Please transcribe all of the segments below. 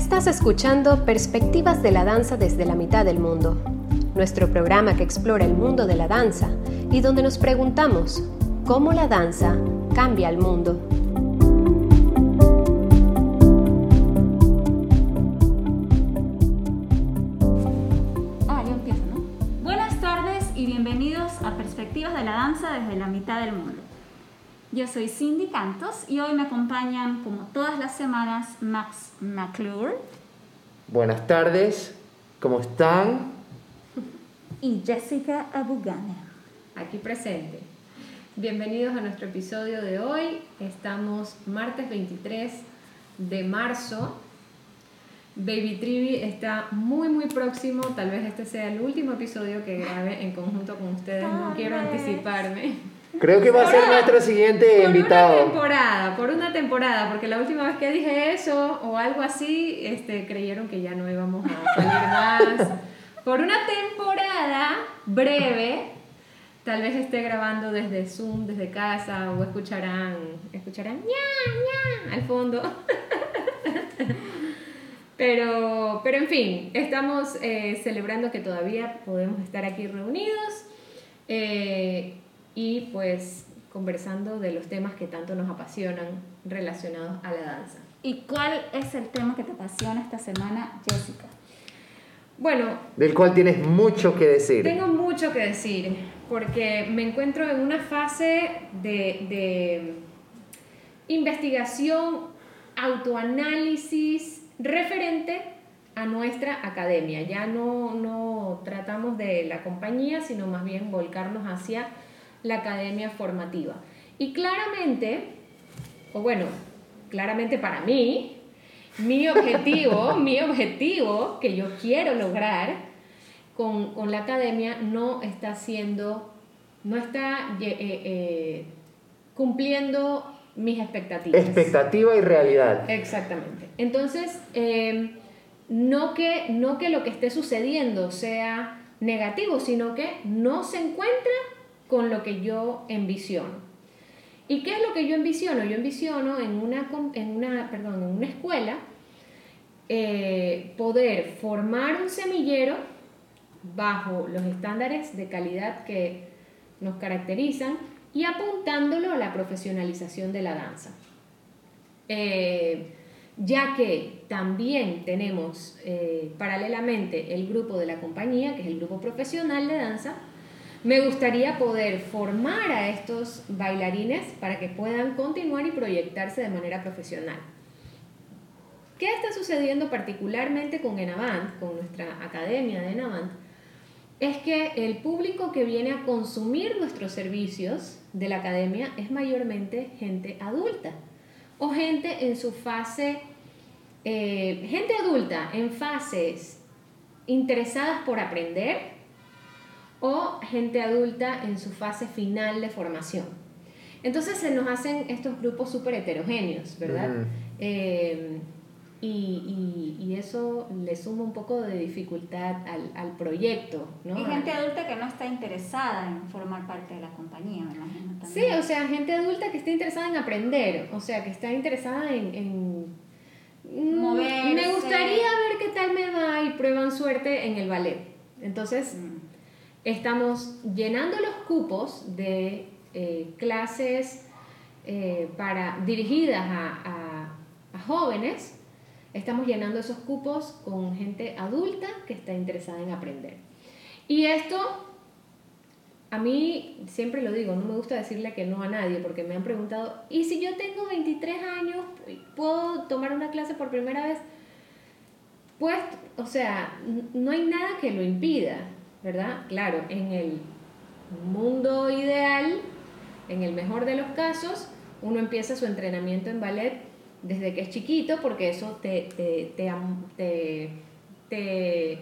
Estás escuchando Perspectivas de la Danza desde la mitad del mundo, nuestro programa que explora el mundo de la danza y donde nos preguntamos cómo la danza cambia el mundo. Ah, yo empiezo, ¿no? Buenas tardes y bienvenidos a Perspectivas de la Danza desde la mitad del mundo. Yo soy Cindy Cantos y hoy me acompañan, como todas las semanas, Max McClure Buenas tardes, ¿cómo están? y Jessica Abugane. Aquí presente. Bienvenidos a nuestro episodio de hoy. Estamos martes 23 de marzo. Baby Trivi está muy muy próximo, tal vez este sea el último episodio que grabe en conjunto con ustedes, no quiero anticiparme. Creo que va a ser nuestro siguiente Por una invitado. temporada, por una temporada, porque la última vez que dije eso o algo así, este, creyeron que ya no íbamos a salir más. Por una temporada breve, tal vez esté grabando desde Zoom, desde casa, o escucharán, escucharán ña, ña al fondo. Pero, pero en fin, estamos eh, celebrando que todavía podemos estar aquí reunidos eh, y pues conversando de los temas que tanto nos apasionan relacionados a la danza. ¿Y cuál es el tema que te apasiona esta semana, Jessica? Bueno, Del cual tienes mucho que decir. tengo mucho que decir porque me encuentro en una fase de, de investigación, autoanálisis referente a nuestra academia. Ya no, no tratamos de la compañía, sino más bien volcarnos hacia la academia formativa. Y claramente, o bueno, claramente para mí, mi objetivo, mi objetivo que yo quiero lograr con, con la academia no está siendo, no está eh, eh, cumpliendo mis expectativas. Expectativa y realidad. Exactamente. Entonces, eh, no, que, no que lo que esté sucediendo sea negativo, sino que no se encuentra con lo que yo envisiono. ¿Y qué es lo que yo envisiono? Yo envisiono en una, en una, perdón, en una escuela eh, poder formar un semillero bajo los estándares de calidad que nos caracterizan y apuntándolo a la profesionalización de la danza. Eh, ya que también tenemos eh, paralelamente el grupo de la compañía, que es el grupo profesional de danza, me gustaría poder formar a estos bailarines para que puedan continuar y proyectarse de manera profesional. ¿Qué está sucediendo particularmente con Enavant, con nuestra academia de Enavant? Es que el público que viene a consumir nuestros servicios de la academia es mayormente gente adulta o gente en su fase, eh, gente adulta en fases interesadas por aprender o gente adulta en su fase final de formación. Entonces se nos hacen estos grupos súper heterogéneos, ¿verdad? Eh, y, y- y eso le suma un poco de dificultad al, al proyecto, ¿no? Y gente adulta que no está interesada en formar parte de la compañía, también. Sí, o sea, gente adulta que está interesada en aprender, o sea, que está interesada en... en Moverse. Me gustaría ver qué tal me va y prueban suerte en el ballet. Entonces, Mm. Estamos llenando los cupos de eh, clases eh, para, dirigidas a, jóvenes, estamos llenando esos cupos con gente adulta que está interesada en aprender. Y esto, a mí, siempre lo digo, no me gusta decirle que no a nadie, porque me han preguntado, ¿y si yo tengo 23 años, puedo tomar una clase por primera vez? Pues, o sea, no hay nada que lo impida, ¿verdad? Claro, en el mundo ideal, en el mejor de los casos, uno empieza su entrenamiento en ballet desde que es chiquito, porque eso te, te, te, te-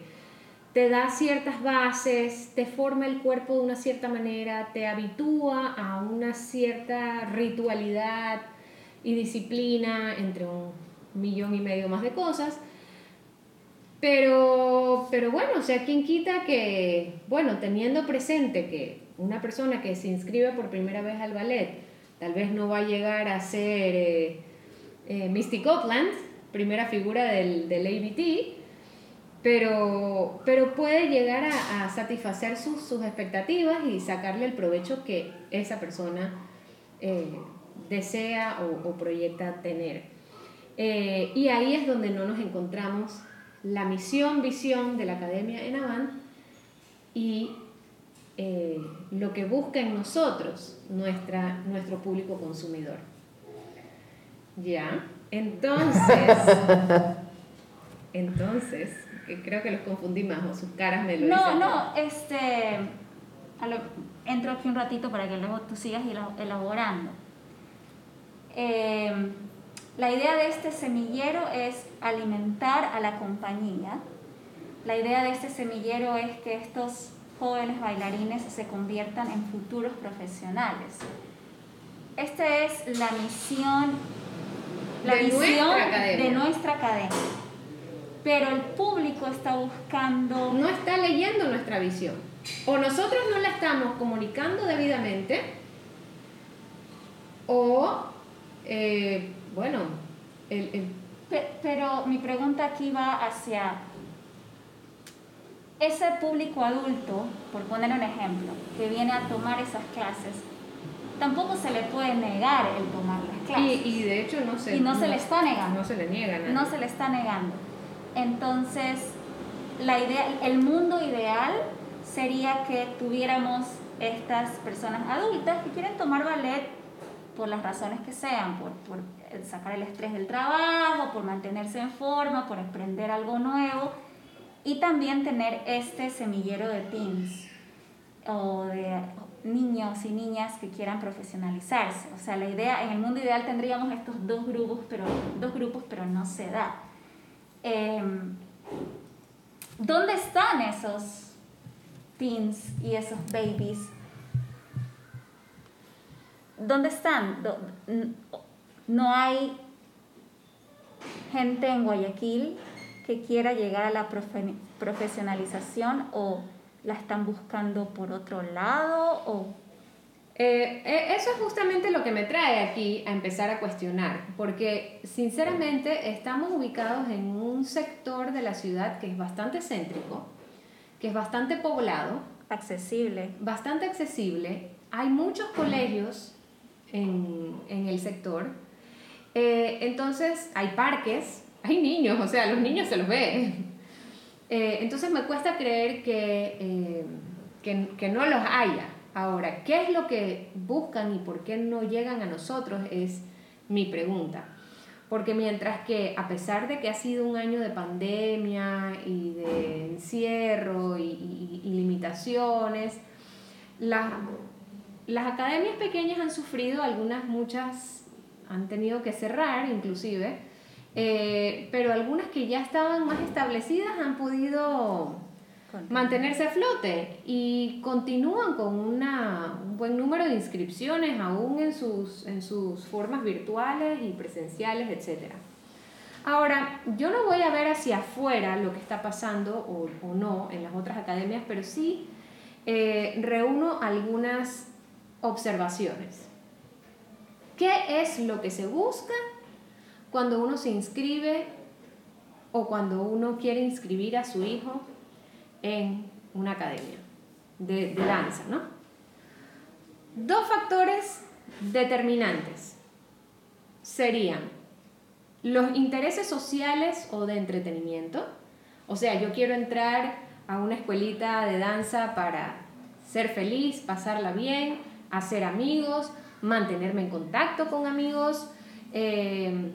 te da ciertas bases, te forma el cuerpo de una cierta manera, te habitúa a una cierta ritualidad y disciplina, entre un millón y medio más de cosas. Pero, pero bueno, o sea, ¿quién quita que, bueno, teniendo presente que una persona que se inscribe por primera vez al ballet tal vez no va a llegar a ser eh, eh, Misty Copeland, primera figura del, del ABT, pero, pero puede llegar a, satisfacer sus, sus, expectativas y sacarle el provecho que esa persona eh, desea o, proyecta tener. Eh, y ahí es donde no nos encontramos la misión, visión de la Academia en Avant y eh, lo que busca en nosotros nuestra, nuestro público consumidor. ¿Ya? Entonces, entonces, creo que los confundí más o sus caras me lo No, no, este, entro aquí un ratito para que luego tú sigas elaborando. Eh, la idea de este semillero es alimentar a la compañía. La idea de este semillero es que estos jóvenes bailarines se conviertan en futuros profesionales. Esta es la misión, la de, nuestra de nuestra academia. Pero el público está buscando... No está leyendo nuestra visión. O nosotros no la estamos comunicando debidamente, o, eh, bueno, el, pero mi pregunta aquí va hacia ese público adulto, por poner un ejemplo, que viene a tomar esas clases, tampoco se le puede negar el tomar las clases. Y, de hecho no se, y no, se le está negando. No se le niega No se le está negando. Entonces, la idea, el mundo ideal sería que tuviéramos estas personas adultas que quieren tomar ballet por las razones que sean, por, por sacar el estrés del trabajo, por mantenerse en forma, por aprender algo nuevo y también tener este semillero de teens o de niños y niñas que quieran profesionalizarse. O sea, la idea, en el mundo ideal tendríamos estos dos grupos, pero, dos grupos, pero no se da. Em, ¿Dónde están esos teens y esos babies? ¿Dónde están? No hay gente en Guayaquil que quiera llegar a la profesionalización o la están buscando por otro lado o eh, eh, eso es justamente lo que me trae aquí a empezar a cuestionar, porque sinceramente estamos ubicados en un sector de la ciudad que es bastante céntrico, que es bastante poblado, accesible, bastante accesible. Hay muchos colegios en, en el sector, eh, entonces hay parques, hay niños, o sea, los niños se los ve. Eh, entonces me cuesta creer eh, que, que, no los haya. Ahora, ¿qué es lo que buscan y por qué no llegan a nosotros? Es mi pregunta. Porque mientras que a pesar de que ha sido un año de pandemia y de encierro y, limitaciones, las, las academias pequeñas han sufrido, algunas, muchas han tenido que cerrar inclusive, eh, pero algunas que ya estaban más establecidas han podido mantenerse a flote y continúan con una, un buen número de inscripciones aún en sus, en sus formas virtuales y presenciales, etc. Ahora, yo no voy a ver hacia afuera lo que está pasando o, o no en las otras academias, pero sí eh, reúno algunas observaciones. ¿Qué es lo que se busca cuando uno se inscribe o cuando uno quiere inscribir a su hijo en una academia de, danza, ¿no? Dos factores determinantes serían los intereses sociales o de entretenimiento. O sea, yo quiero entrar a una escuelita de danza para ser feliz, pasarla bien, hacer amigos, mantenerme en contacto con amigos, eh,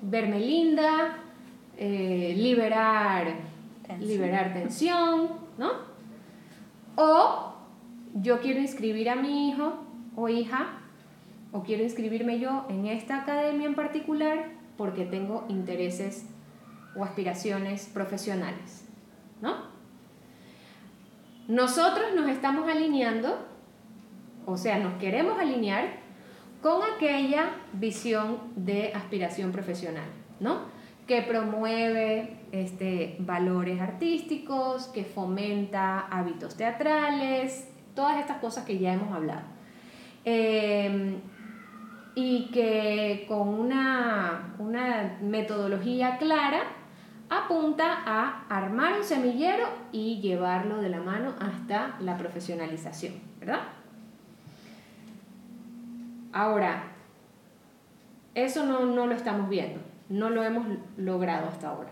verme linda, eh, liberar, tensión. liberar tensión, ¿no? O yo quiero inscribir a mi hijo o hija, o quiero inscribirme yo en esta academia en particular porque tengo intereses o aspiraciones profesionales, ¿no? Nosotros nos estamos alineando, o sea, nos queremos alinear con aquella visión de aspiración profesional, ¿no? Que promueve este, valores artísticos, que fomenta hábitos teatrales, todas estas cosas que ya hemos hablado. Em, y que con una, una metodología clara apunta a armar un semillero y llevarlo de la mano hasta la profesionalización, ¿verdad? Ahora, eso no, no lo estamos viendo, no lo hemos logrado hasta ahora.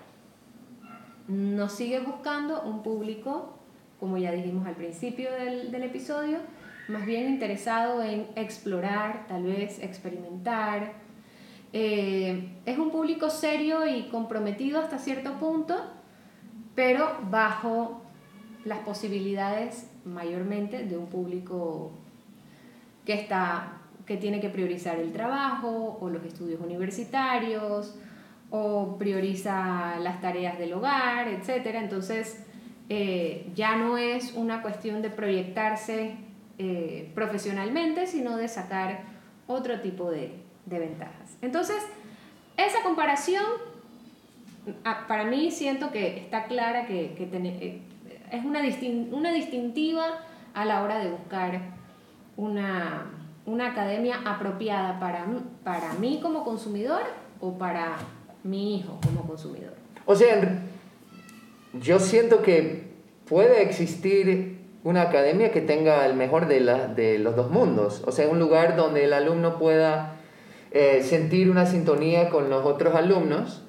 Nos sigue buscando un público, como ya dijimos al principio del, episodio, más bien interesado en explorar, tal vez experimentar, eh, es un público serio y comprometido hasta cierto punto, pero bajo las posibilidades mayormente de un público que está que tiene que priorizar el trabajo o los estudios universitarios o prioriza las tareas del hogar, etc. Entonces, eh, ya no es una cuestión de proyectarse eh, profesionalmente, sino de sacar otro tipo de, de ventajas. Entonces, esa comparación, para mí siento que está clara que, eh, es una, una distintiva a la hora de buscar una, una academia apropiada para, para mí como consumidor o para mi hijo como consumidor. O sea, yo siento que puede existir una academia que tenga el mejor de, la, de los dos mundos. O sea, un lugar donde el alumno pueda eh, sentir una sintonía con los otros alumnos,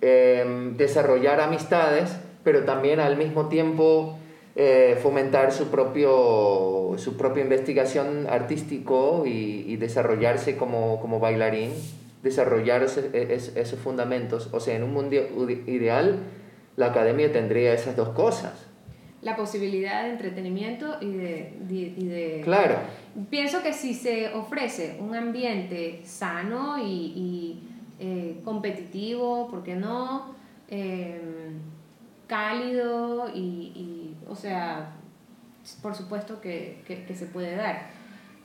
em, desarrollar amistades, pero también al mismo tiempo eh, fomentar su, propio, su propia investigación artístico y, desarrollarse como, como, bailarín, desarrollar esos fundamentos. O sea, en un mundo ideal, la academia tendría esas dos cosas la posibilidad de entretenimiento y de, de, Claro. Pienso que si se ofrece un ambiente sano y, eh, competitivo, ¿por qué no? Em, cálido y, o sea, por supuesto que, que se puede dar.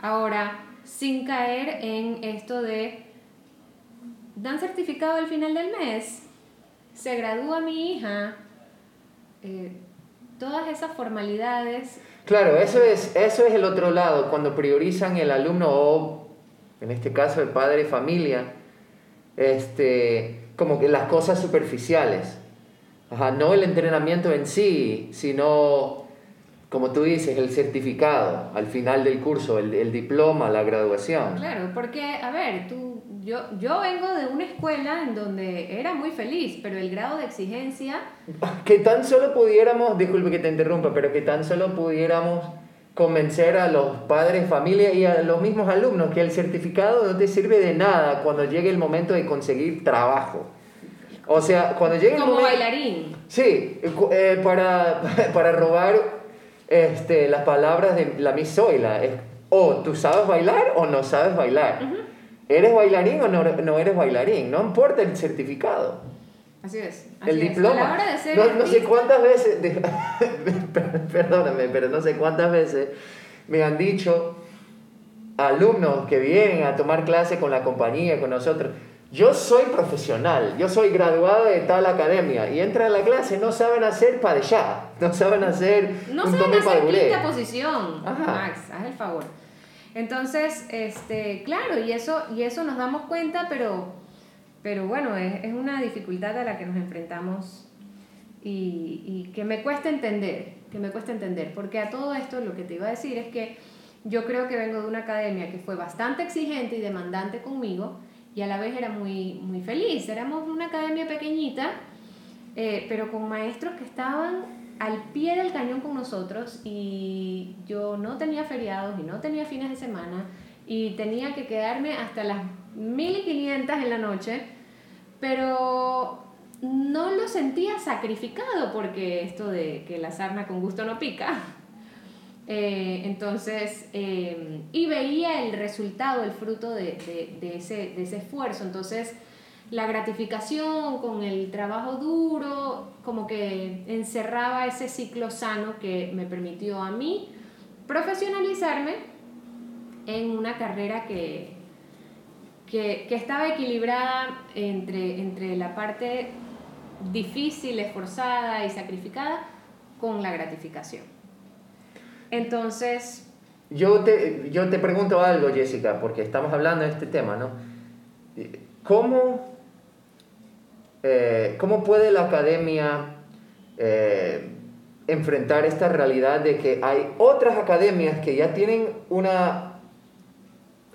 Ahora, sin caer en esto de, dan certificado al final del mes, se gradúa mi hija, eh, todas esas formalidades. Claro, eso es, eso es el otro lado, cuando priorizan el alumno o, en este caso, el padre familia, este, como que las cosas superficiales. No el entrenamiento en sí, sino, como tú dices, el certificado al final del curso, el, el diploma, la graduación. Claro, porque, a ver, tú yo, yo vengo de una escuela en donde era muy feliz, pero el grado de exigencia... Que tan solo pudiéramos, disculpe que te interrumpa, pero que tan solo pudiéramos convencer a los padres, familia y a los mismos alumnos que el certificado no te sirve de nada cuando llegue el momento de conseguir trabajo. O sea, cuando llegue el Como momento... bailarín. Sí, eh, para, para robar este, las palabras de la Miss Zoila. Es, o tú sabes bailar o no sabes bailar. ¿Eres bailarín o no, no eres bailarín? No importa el certificado. Así es. el diploma. no, sé cuántas veces, perdóname, pero no sé cuántas veces me han dicho alumnos que vienen a tomar clase con la compañía, con nosotros, yo soy profesional, yo soy graduado de tal academia y entra a la clase, no saben hacer padellá, no saben hacer no un saben hacer quinta posición. Max, haz el favor. Entonces, este, claro, y eso, y eso nos damos cuenta, pero, pero bueno, es, es una dificultad a la que nos enfrentamos y, y, que me cuesta entender, que me cuesta entender, porque a todo esto lo que te iba a decir es que yo creo que vengo de una academia que fue bastante exigente y demandante conmigo y a la vez era muy, muy feliz. Éramos una academia pequeñita, eh, pero con maestros que estaban al pie del cañón con nosotros y yo no tenía feriados y no tenía fines de semana y tenía que quedarme hasta las 1500 en la noche, pero no lo sentía sacrificado porque esto de que la sarna con gusto no pica. Eh, entonces, eh, y veía el resultado, el fruto de, ese, esfuerzo. Entonces, la gratificación con el trabajo duro, como que encerraba ese ciclo sano que me permitió a mí profesionalizarme en una carrera que, que, estaba equilibrada entre, entre la parte difícil, esforzada y sacrificada con la gratificación. Entonces, yo te, yo te pregunto algo, Jessica, porque estamos hablando de este tema, ¿no? ¿Cómo, eh, cómo puede la academia eh, enfrentar esta realidad de que hay otras academias que ya tienen una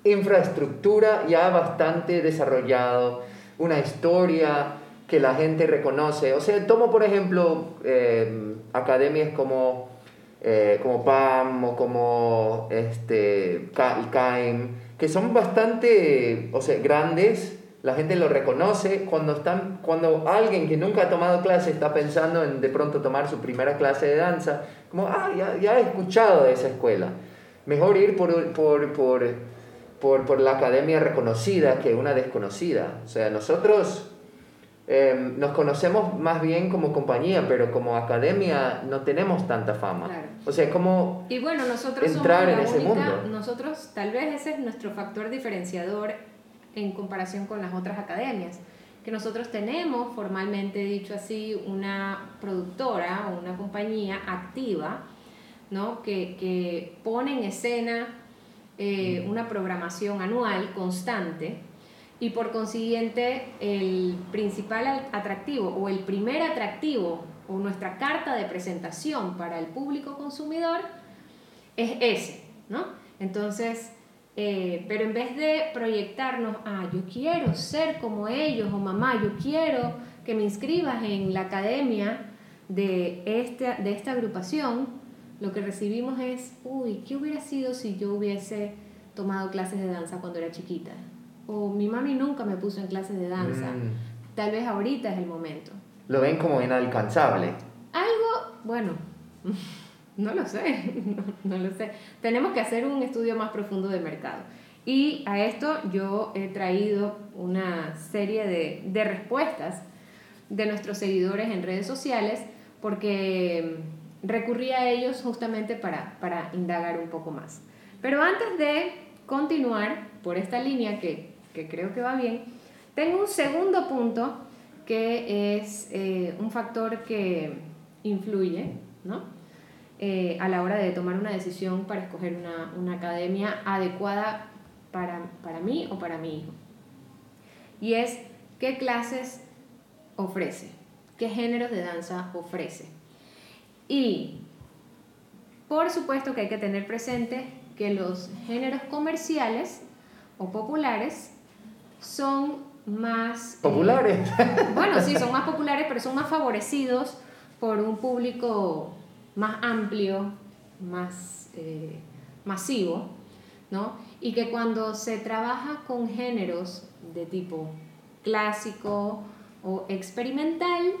infraestructura ya bastante desarrollado, una historia que la gente reconoce. O sea, tomo por ejemplo eh, academias como eh, como PAM o como este, CAIM, que son bastante o sea, grandes, la gente lo reconoce cuando, están, cuando alguien que nunca ha tomado clase está pensando en de pronto tomar su primera clase de danza, como, ah, ya, ya he escuchado de esa escuela. Mejor ir por, por, por, por, por la academia reconocida que una desconocida. O sea, nosotros Em, nos conocemos más bien como compañía, pero como academia no tenemos tanta fama. O sea, como y bueno, nosotros entrar en ese mundo. Nosotros, tal vez ese es nuestro factor diferenciador en comparación con las otras academias, que nosotros tenemos, formalmente dicho así, una productora o una compañía activa, ¿no? que, que pone en escena eh, mm. una programación anual constante y por consiguiente el principal atractivo o el primer atractivo o nuestra carta de presentación para el público consumidor es ese, ¿no? Entonces, eh, pero en vez de proyectarnos, ah, yo quiero ser como ellos o mamá, yo quiero que me inscribas en la academia de esta, de esta agrupación, lo que recibimos es, uy, ¿qué hubiera sido si yo hubiese tomado clases de danza cuando era chiquita? O mi mami nunca me puso en clases de danza. Mm. Tal vez ahorita es el momento. Lo ven como inalcanzable. Algo, bueno, no lo sé, no, lo sé. Tenemos que hacer un estudio más profundo de mercado. Y a esto yo he traído una serie de, de respuestas de nuestros seguidores en redes sociales porque recurrí a ellos justamente para, para indagar un poco más. Pero antes de continuar por esta línea que que creo que va bien. Tengo un segundo punto que es eh, un factor que influye ¿no? Eh, a la hora de tomar una decisión para escoger una, una academia adecuada para, para mí o para mi hijo. Y es qué clases ofrece, qué géneros de danza ofrece. Y por supuesto que hay que tener presente que los géneros comerciales o populares son más... Eh, populares. bueno, sí, son más populares, pero son más favorecidos por un público más amplio, más eh, masivo, ¿no? Y que cuando se trabaja con géneros de tipo clásico o experimental,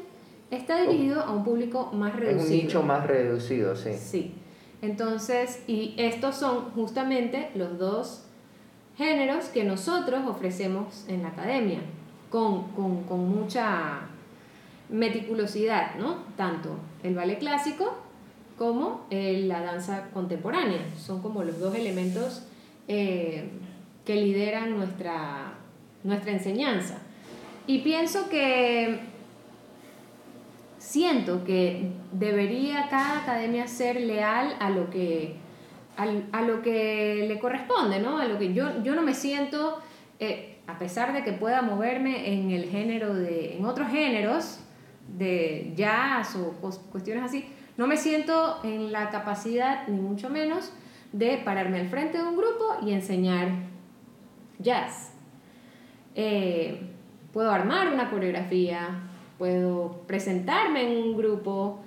está dirigido a un público más reducido. un nicho más reducido, sí. Sí. Entonces, y estos son justamente los dos géneros que nosotros ofrecemos en la academia, con, mucha meticulosidad, ¿no? Tanto el ballet clásico como la danza contemporánea. Son como los dos elementos eh, que lideran nuestra, nuestra enseñanza. Y pienso que siento que debería cada academia ser leal a lo que a lo que le corresponde, ¿no? A lo que yo, yo no me siento, eh, a pesar de que pueda moverme en el género de, en otros géneros de jazz o cuestiones así, no me siento en la capacidad, ni mucho menos, de pararme al frente de un grupo y enseñar jazz. Eh, puedo armar una coreografía, puedo presentarme en un grupo,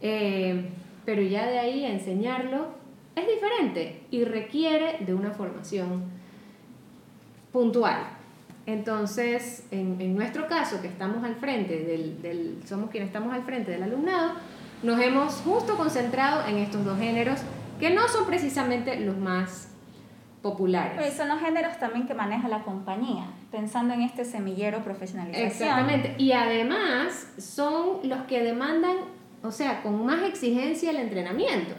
eh, pero ya de ahí enseñarlo es diferente y requiere de una formación puntual. Entonces, en, nuestro caso, que estamos al frente del, somos quienes estamos al frente del alumnado, nos hemos justo concentrado en estos dos géneros que no son precisamente los más populares. Pero son los géneros también que maneja la compañía, pensando en este semillero profesionalización. Exactamente. Y además son los que demandan, o sea, con más exigencia el entrenamiento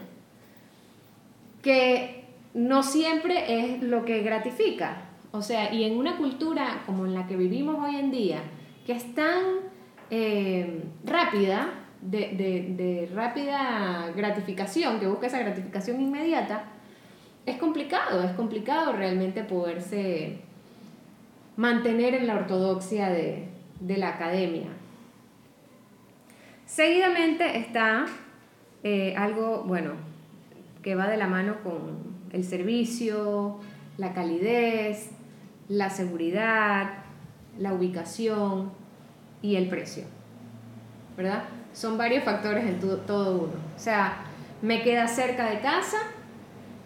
que no siempre es lo que gratifica. O sea, y en una cultura como en la que vivimos hoy en día, que es tan eh, rápida, de, rápida gratificación, que busca esa gratificación inmediata, es complicado, es complicado realmente poderse mantener en la ortodoxia de, de la academia. Seguidamente está eh, algo, bueno, que va de la mano con el servicio, la calidez, la seguridad, la ubicación y el precio. ¿Verdad? Son varios factores en todo uno. O sea, me queda cerca de casa,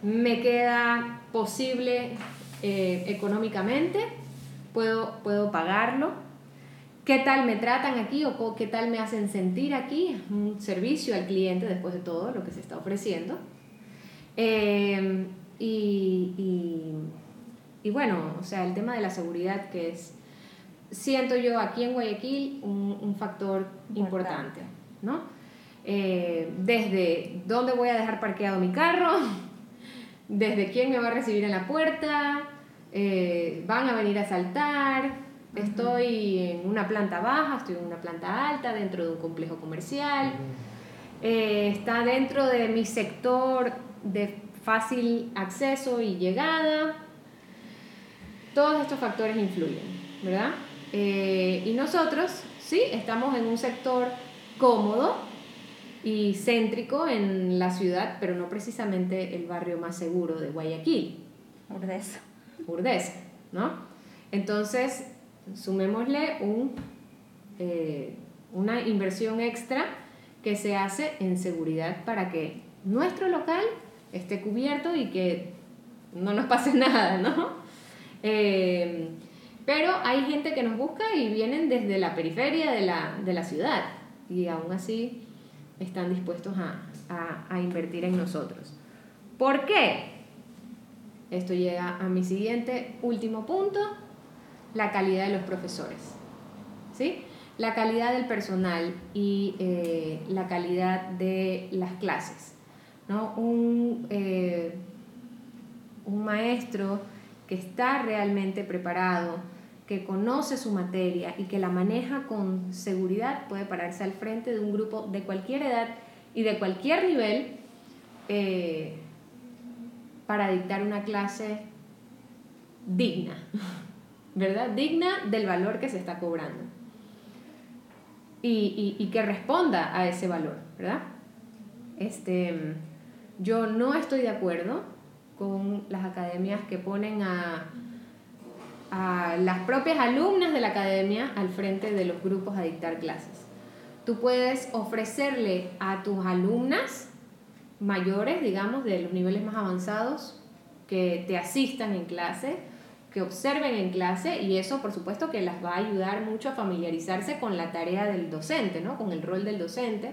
me queda posible eh, económicamente, puedo, puedo pagarlo. ¿Qué tal me tratan aquí o qué tal me hacen sentir aquí? Un servicio al cliente después de todo lo que se está ofreciendo. Eh, y, y, bueno, o sea, el tema de la seguridad que es, siento yo aquí en Guayaquil, un, un factor importante, ¿no? Eh, desde dónde voy a dejar parqueado mi carro, desde quién me va a recibir en la puerta, eh, van a venir a saltar, estoy en una planta baja, estoy en una planta alta, dentro de un complejo comercial, eh, está dentro de mi sector de fácil acceso y llegada. Todos estos factores influyen, ¿verdad? Eh, y nosotros, sí, estamos en un sector cómodo y céntrico en la ciudad, pero no precisamente el barrio más seguro de Guayaquil. Urdesa. Urdesa, ¿no? Entonces, sumémosle un, eh, una inversión extra que se hace en seguridad para que nuestro local esté cubierto y que no nos pase nada, ¿no? Eh, pero hay gente que nos busca y vienen desde la periferia de la, de la ciudad y aún así están dispuestos a, a, invertir en nosotros. ¿Por qué? Esto llega a mi siguiente último punto, la calidad de los profesores. ¿Sí? La calidad del personal y eh, la calidad de las clases. ¿No? Un, eh, un maestro que está realmente preparado, que conoce su materia y que la maneja con seguridad puede pararse al frente de un grupo de cualquier edad y de cualquier nivel eh, para dictar una clase digna, ¿verdad? Digna del valor que se está cobrando y, y, y que responda a ese valor, ¿verdad? Este, yo no estoy de acuerdo con las academias que ponen a, a las propias alumnas de la academia al frente de los grupos a dictar clases. Tú puedes ofrecerle a tus alumnas mayores, digamos, de los niveles más avanzados, que te asistan en clase, que observen en clase y eso por supuesto que las va a ayudar mucho a familiarizarse con la tarea del docente, ¿no? con el rol del docente.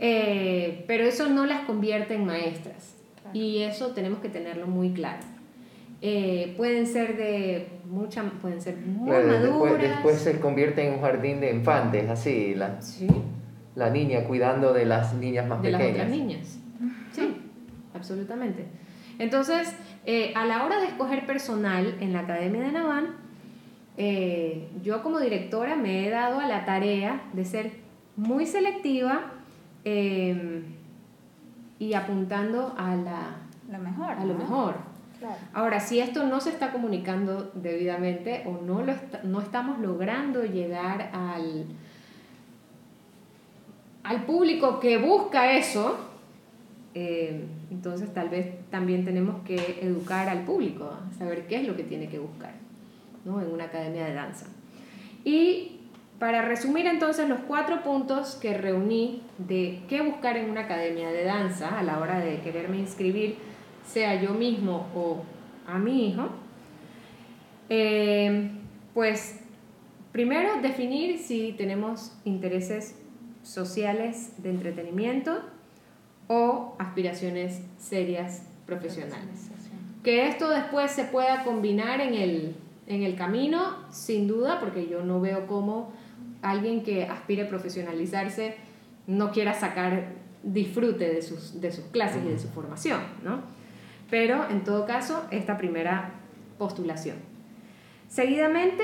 Eh, pero eso no las convierte en maestras y eso tenemos que tenerlo muy claro. Eh, pueden ser de mucha, pueden ser muy maduras. Después, después, se convierte en un jardín de infantes, así, la, sí. la niña cuidando de las niñas más de pequeñas. las otras niñas. Sí, absolutamente. Entonces, eh, a la hora de escoger personal en la Academia de Naván, eh, yo como directora me he dado a la tarea de ser muy selectiva eh, y apuntando a, la, Lo mejor. a lo ¿no? mejor. Claro. Ahora, si esto no se está comunicando debidamente o no, lo est- no estamos logrando llegar al, al público que busca eso, eh, entonces tal vez también tenemos que educar al público, saber qué es lo que tiene que buscar ¿no? en una academia de danza. Y para resumir entonces los cuatro puntos que reuní de qué buscar en una academia de danza a la hora de quererme inscribir, sea yo mismo o a mi hijo, eh, pues primero definir si tenemos intereses sociales de entretenimiento o aspiraciones serias profesionales. Que esto después se pueda combinar en el, en el camino, sin duda, porque yo no veo cómo alguien que aspire a profesionalizarse no quiera sacar disfrute de sus, de sus clases y de su formación, ¿no? Pero en todo caso, esta primera postulación. Seguidamente,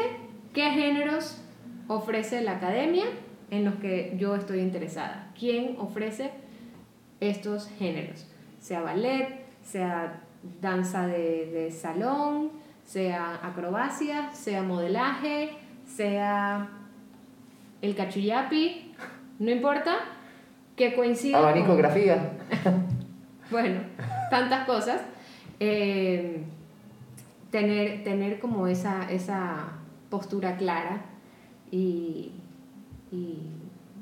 ¿qué géneros ofrece la academia en los que yo estoy interesada? ¿Quién ofrece estos géneros? Sea ballet, sea danza de, de salón, sea acrobacia, sea modelaje, sea el cachuyapi, no importa, que coincida. con- Abanicografía. bueno, tantas cosas. eh, tener, tener como esa, esa postura clara y, y,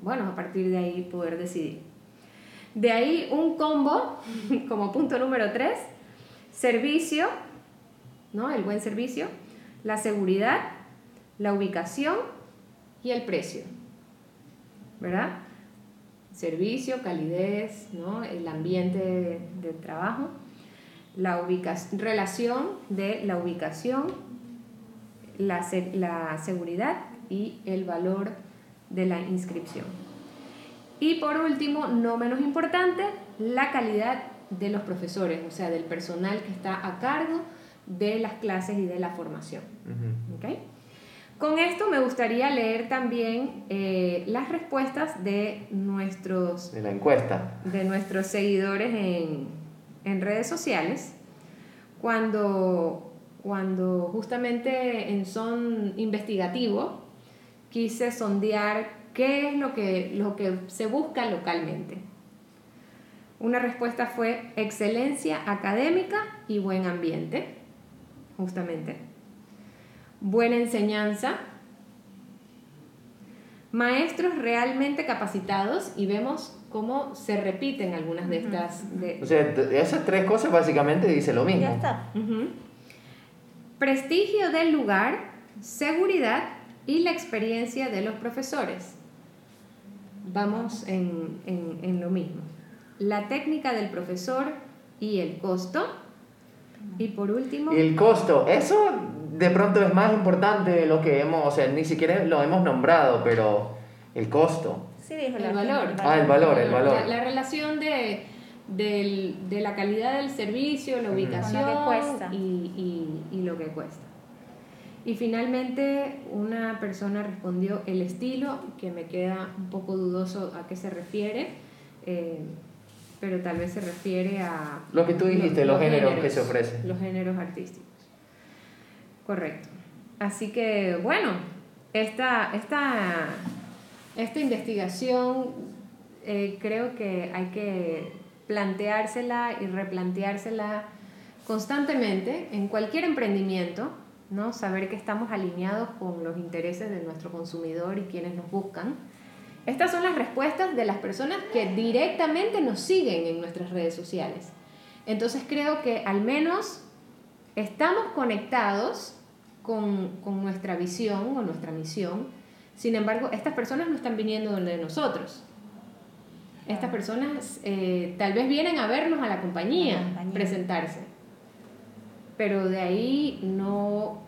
bueno, a partir de ahí poder decidir. De ahí un combo, como punto número 3, servicio, ¿no? El buen servicio, la seguridad, la ubicación y el precio. ¿Verdad? Servicio, calidez, ¿no? El ambiente de, de trabajo, la ubicación, relación de la ubicación, la, la seguridad y el valor de la inscripción. Y por último, no menos importante, la calidad de los profesores, o sea, del personal que está a cargo de las clases y de la formación. ¿ok? Con esto me gustaría leer también eh, las respuestas de nuestros, De la encuesta. de nuestros seguidores en, en redes sociales cuando, cuando justamente en son investigativo quise sondear qué es lo que, lo que se busca localmente. Una respuesta fue excelencia académica y buen ambiente, justamente. Buena enseñanza. Maestros realmente capacitados y vemos cómo se repiten algunas de estas. de- O sea, t- esas tres cosas básicamente dice lo mismo. Ya está. Prestigio del lugar, seguridad y la experiencia de los profesores. Vamos en, en- en lo mismo. La técnica del profesor y el costo. Y por último, Y el costo, eso de pronto es más importante de lo que hemos, o sea, ni siquiera lo hemos nombrado, pero el costo. Sí, dijo El la valor. Ah, el valor, el valor. La, la relación de, del- de la calidad del servicio, la ubicación lo que cuesta. Y, y- y lo que cuesta. Y finalmente una persona respondió el estilo, que me queda un poco dudoso a qué se refiere, eh, pero tal vez se refiere a... Lo que tú dijiste, los géneros que se ofrecen. Los géneros artísticos. Correcto. Así que, bueno, esta, esta, esta investigación eh, creo que hay que planteársela y replanteársela constantemente en cualquier emprendimiento, ¿no? Saber que estamos alineados con los intereses de nuestro consumidor y quienes nos buscan. Estas son las respuestas de las personas que directamente nos siguen en nuestras redes sociales. Entonces creo que al menos estamos conectados con, con nuestra visión o nuestra misión. Sin embargo, estas personas no están viniendo donde nosotros. Estas personas eh, tal vez vienen a vernos a la compañía, A la compañía. presentarse. Pero de ahí no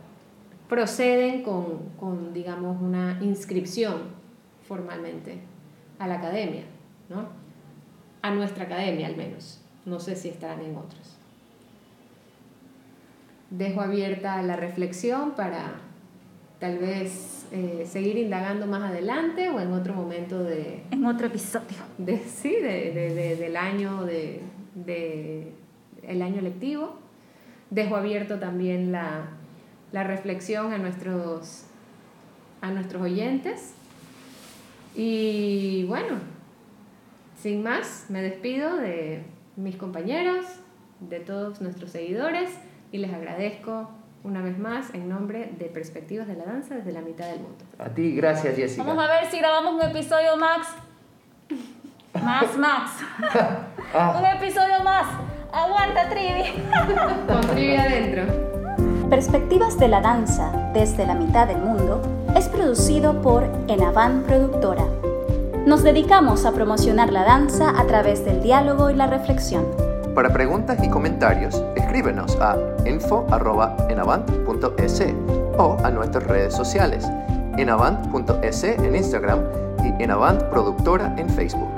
proceden con, con, digamos, una inscripción formalmente a la academia, ¿no? A nuestra academia al menos. No sé si estarán en otros. Dejo abierta la reflexión para tal vez eh, seguir indagando más adelante o en otro momento de, En otro episodio. de sí, de, de- de- del año de, de- el año lectivo. Dejo abierto también la, la reflexión a nuestros a nuestros oyentes. Y bueno, sin más, me despido de mis compañeros, de todos nuestros seguidores y les agradezco una vez más en nombre de Perspectivas de la Danza desde la mitad del mundo. A ti, gracias Jessica. Vamos a ver si grabamos un episodio Max. Más, Max. Ah, Un episodio más. Aguanta, Trivi. Con trivia adentro. Perspectivas de la danza desde la mitad del mundo es producido por Enavan Productora. Nos dedicamos a promocionar la danza a través del diálogo y la reflexión. Para preguntas y comentarios, escríbenos a info.enavant.es o a nuestras redes sociales, enavant.es en Instagram y Enavant Productora en Facebook.